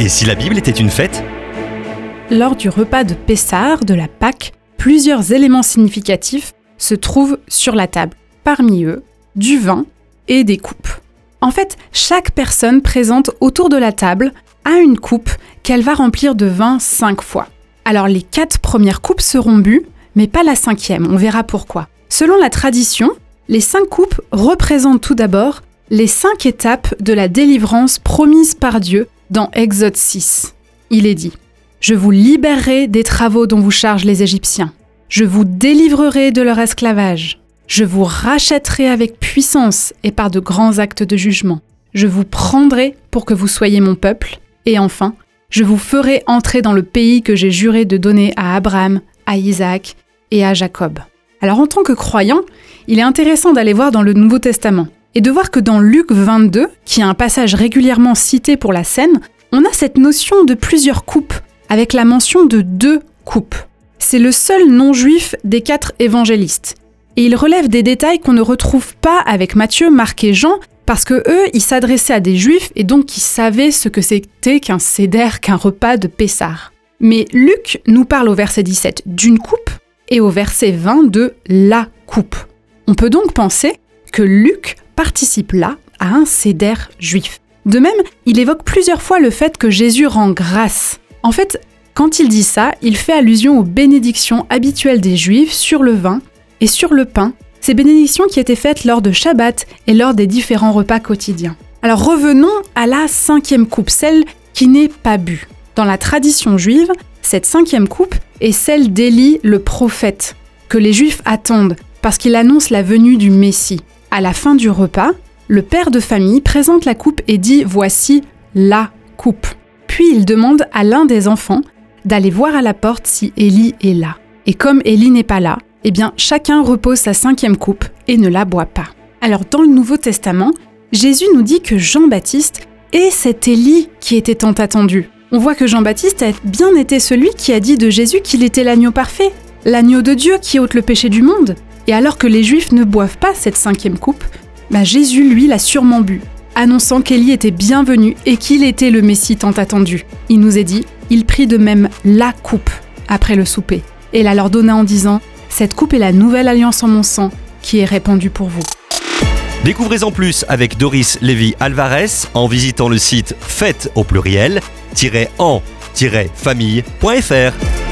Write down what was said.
Et si la Bible était une fête Lors du repas de Pessard de la Pâque, plusieurs éléments significatifs se trouvent sur la table. Parmi eux, du vin et des coupes. En fait, chaque personne présente autour de la table a une coupe qu'elle va remplir de vin cinq fois. Alors les quatre premières coupes seront bues, mais pas la cinquième, on verra pourquoi. Selon la tradition, les cinq coupes représentent tout d'abord les cinq étapes de la délivrance promise par Dieu dans Exode 6. Il est dit Je vous libérerai des travaux dont vous chargent les Égyptiens. Je vous délivrerai de leur esclavage. Je vous rachèterai avec puissance et par de grands actes de jugement. Je vous prendrai pour que vous soyez mon peuple. Et enfin, je vous ferai entrer dans le pays que j'ai juré de donner à Abraham, à Isaac et à Jacob. Alors en tant que croyant, il est intéressant d'aller voir dans le Nouveau Testament et de voir que dans Luc 22, qui est un passage régulièrement cité pour la scène, on a cette notion de plusieurs coupes, avec la mention de deux coupes. C'est le seul non-juif des quatre évangélistes. Et il relève des détails qu'on ne retrouve pas avec Matthieu, Marc et Jean, parce que eux, ils s'adressaient à des juifs et donc ils savaient ce que c'était qu'un céder, qu'un repas de Pessard. Mais Luc nous parle au verset 17 d'une coupe et au verset 20 de la coupe. On peut donc penser que Luc participe là à un céder juif. De même, il évoque plusieurs fois le fait que Jésus rend grâce. En fait, quand il dit ça, il fait allusion aux bénédictions habituelles des Juifs sur le vin et sur le pain, ces bénédictions qui étaient faites lors de Shabbat et lors des différents repas quotidiens. Alors revenons à la cinquième coupe, celle qui n'est pas bue. Dans la tradition juive, cette cinquième coupe est celle d'Élie le prophète, que les Juifs attendent parce qu'il annonce la venue du Messie. À la fin du repas, le père de famille présente la coupe et dit Voici la coupe. Puis il demande à l'un des enfants d'aller voir à la porte si Élie est là. Et comme Élie n'est pas là, eh bien chacun repose sa cinquième coupe et ne la boit pas. Alors dans le Nouveau Testament, Jésus nous dit que Jean-Baptiste est cet Élie qui était tant attendu. On voit que Jean-Baptiste a bien été celui qui a dit de Jésus qu'il était l'agneau parfait, l'agneau de Dieu qui ôte le péché du monde. Et alors que les Juifs ne boivent pas cette cinquième coupe, bah Jésus, lui, l'a sûrement bu, annonçant qu'Élie était bienvenu et qu'il était le Messie tant attendu. Il nous est dit, il prit de même la coupe après le souper, et la leur donna en disant, Cette coupe est la nouvelle alliance en mon sang qui est répandue pour vous. Découvrez en plus avec Doris Lévy Alvarez en visitant le site fête au pluriel en-famille.fr.